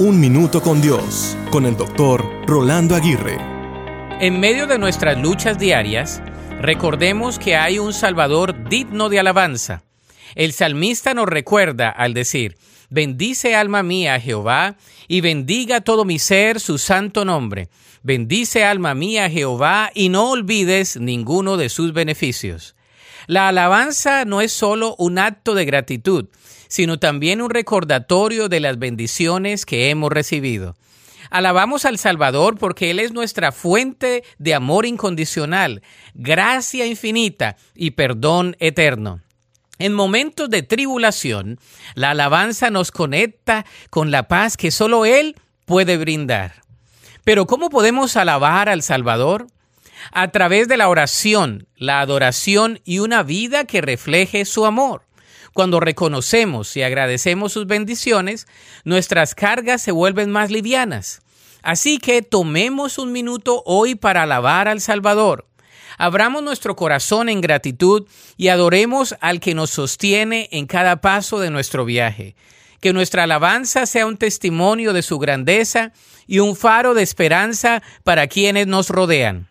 Un Minuto con Dios, con el doctor Rolando Aguirre. En medio de nuestras luchas diarias, recordemos que hay un Salvador digno de alabanza. El salmista nos recuerda al decir, Bendice alma mía Jehová, y bendiga todo mi ser su santo nombre. Bendice alma mía Jehová, y no olvides ninguno de sus beneficios. La alabanza no es solo un acto de gratitud, sino también un recordatorio de las bendiciones que hemos recibido. Alabamos al Salvador porque Él es nuestra fuente de amor incondicional, gracia infinita y perdón eterno. En momentos de tribulación, la alabanza nos conecta con la paz que solo Él puede brindar. Pero ¿cómo podemos alabar al Salvador? A través de la oración, la adoración y una vida que refleje su amor. Cuando reconocemos y agradecemos sus bendiciones, nuestras cargas se vuelven más livianas. Así que tomemos un minuto hoy para alabar al Salvador. Abramos nuestro corazón en gratitud y adoremos al que nos sostiene en cada paso de nuestro viaje. Que nuestra alabanza sea un testimonio de su grandeza y un faro de esperanza para quienes nos rodean.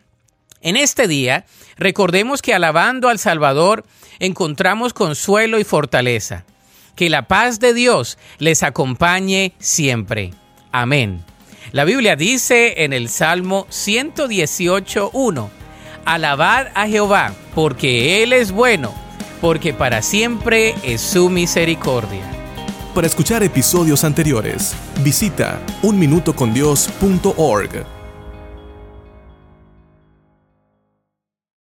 En este día, recordemos que alabando al Salvador encontramos consuelo y fortaleza. Que la paz de Dios les acompañe siempre. Amén. La Biblia dice en el Salmo 118.1, Alabad a Jehová, porque Él es bueno, porque para siempre es su misericordia. Para escuchar episodios anteriores, visita unminutocondios.org.